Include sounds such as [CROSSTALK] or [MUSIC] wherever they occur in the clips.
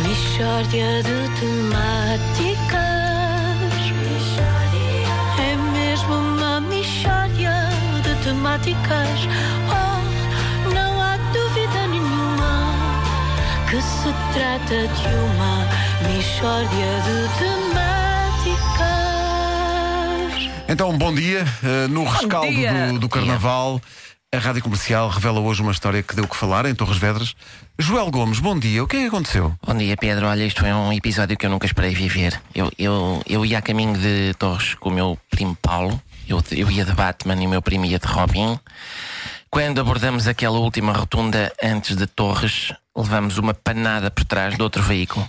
Mishória de temáticas. É mesmo uma mishória de temáticas. Oh, não há dúvida nenhuma que se trata de uma mishória de temáticas. Então, bom dia. Uh, no rescaldo dia. do, do Carnaval, a Rádio Comercial revela hoje uma história que deu o que falar em Torres Vedras. Joel Gomes, bom dia. O que é que aconteceu? Bom dia, Pedro. Olha, isto foi um episódio que eu nunca esperei viver. Eu, eu, eu ia a caminho de Torres com o meu primo Paulo. Eu, eu ia de Batman e o meu primo ia de Robin. Quando abordamos aquela última rotunda antes de Torres, levamos uma panada por trás de outro veículo.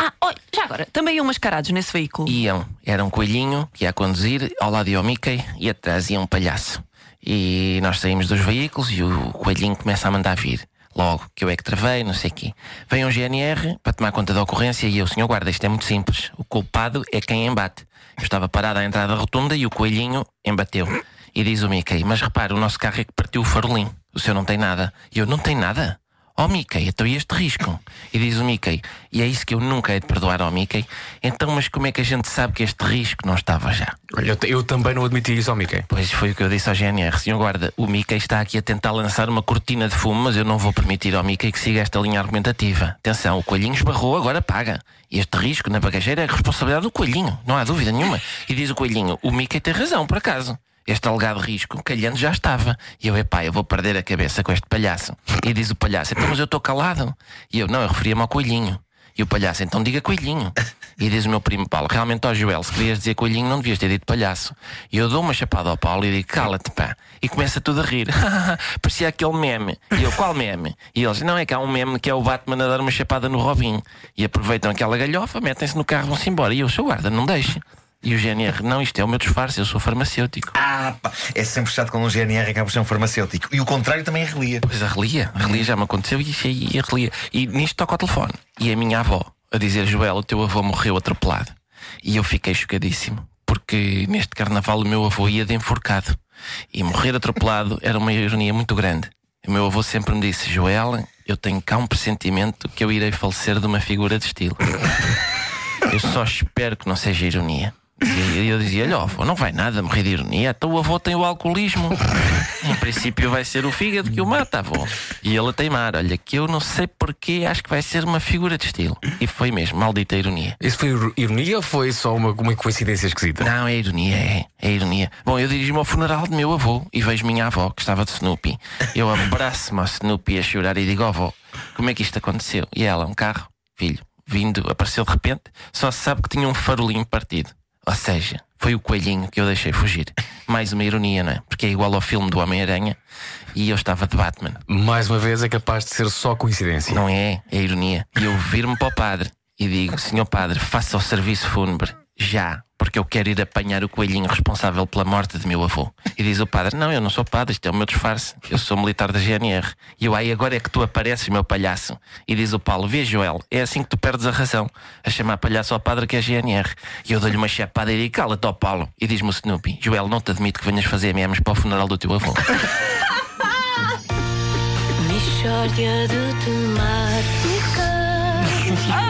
Ah, olha, já agora, também iam mascarados nesse veículo. Iam, era um coelhinho que ia a conduzir, ao lado ia o Mickey e atrás ia um palhaço. E nós saímos dos veículos e o coelhinho começa a mandar vir. Logo, que eu é que travei, não sei o quê. Vem um GNR para tomar conta da ocorrência e eu, senhor guarda, isto é muito simples. O culpado é quem embate. Eu estava parado à entrada da rotunda e o coelhinho embateu. E diz o Mickey, mas repare, o nosso carro é que partiu o farolim. O senhor não tem nada. E eu, não tem nada? Oh Mickey, então e este risco? E diz o Mickey, e é isso que eu nunca hei de perdoar ao Mickey. Então, mas como é que a gente sabe que este risco não estava já? Olha, eu, eu também não admiti isso ao Mickey. Pois foi o que eu disse ao GNR. Senhor guarda, o Mickey está aqui a tentar lançar uma cortina de fumo, mas eu não vou permitir ao Mickey que siga esta linha argumentativa. Atenção, o coelhinho esbarrou, agora paga. E este risco na bagageira é responsabilidade do coelhinho, não há dúvida nenhuma. E diz o coelhinho, o Mickey tem razão, por acaso. Este alegado risco, calhando já estava. E eu, epá, eu vou perder a cabeça com este palhaço. E diz o palhaço, então, mas eu estou calado. E eu, não, eu referia-me ao coelhinho. E o palhaço, então diga coelhinho. E diz o meu primo Paulo, realmente, ó Joel, se querias dizer coelhinho, não devias ter dito palhaço. E eu dou uma chapada ao Paulo e digo, cala-te, pá. E começa tudo a rir. [LAUGHS] Parecia aquele meme. E eu, qual meme? E eles, não, é que há um meme que é o Batman a dar uma chapada no Robin. E aproveitam aquela galhofa, metem-se no carro vão-se embora. E eu, seu guarda, não deixe. E o GNR, não, isto é o meu disfarce, eu sou farmacêutico. Ah, pá, é sempre chato quando um GNR acaba por ser um farmacêutico. E o contrário também é relia. Pois a relia, a relia já me aconteceu e, e, e a relia. E nisto toca o telefone. E a minha avó a dizer: Joel, o teu avô morreu atropelado. E eu fiquei chocadíssimo, porque neste carnaval o meu avô ia de enforcado. E morrer atropelado [LAUGHS] era uma ironia muito grande. O meu avô sempre me disse: Joel, eu tenho cá um pressentimento que eu irei falecer de uma figura de estilo. [LAUGHS] Eu só espero que não seja ironia. E eu dizia-lhe, ó, avô, não vai nada morrer de ironia, então o avô tem o alcoolismo. Em princípio vai ser o fígado que o mata, avô. E ele a teimar, olha, que eu não sei porquê, acho que vai ser uma figura de estilo. E foi mesmo, maldita ironia. Isso foi ir- ironia ou foi só uma, uma coincidência esquisita? Não, é ironia, é, é ironia. Bom, eu dirijo-me ao funeral de meu avô e vejo minha avó, que estava de Snoopy. Eu abraço-me ao Snoopy a chorar e digo, ó avó, como é que isto aconteceu? E ela, um carro, filho, vindo, apareceu de repente, só se sabe que tinha um farolinho partido. Ou seja, foi o coelhinho que eu deixei fugir. Mais uma ironia, não é? Porque é igual ao filme do Homem-Aranha e eu estava de Batman. Mais uma vez é capaz de ser só coincidência. Não é? É ironia. E eu vir-me para o padre e digo: Senhor padre, faça o serviço fúnebre já, porque eu quero ir apanhar o coelhinho responsável pela morte de meu avô. E diz o padre: Não, eu não sou padre, isto é o meu disfarce. Eu sou militar da GNR. E eu, aí agora é que tu apareces, meu palhaço. E diz o Paulo: Vê, Joel, é assim que tu perdes a razão. A chamar palhaço ao padre que é GNR. E eu dou-lhe uma chapada e digo: Cala-te ao Paulo. E diz-me o Snoopy: Joel, não te admito que venhas fazer memes para o funeral do teu avô. [LAUGHS] Mishória de temáticas. [LAUGHS]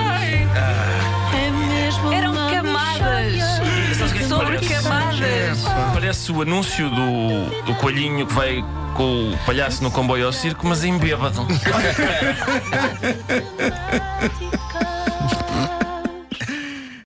Parece o anúncio do, do coelhinho que vai com o palhaço no comboio ao circo, mas em bêbado. [LAUGHS]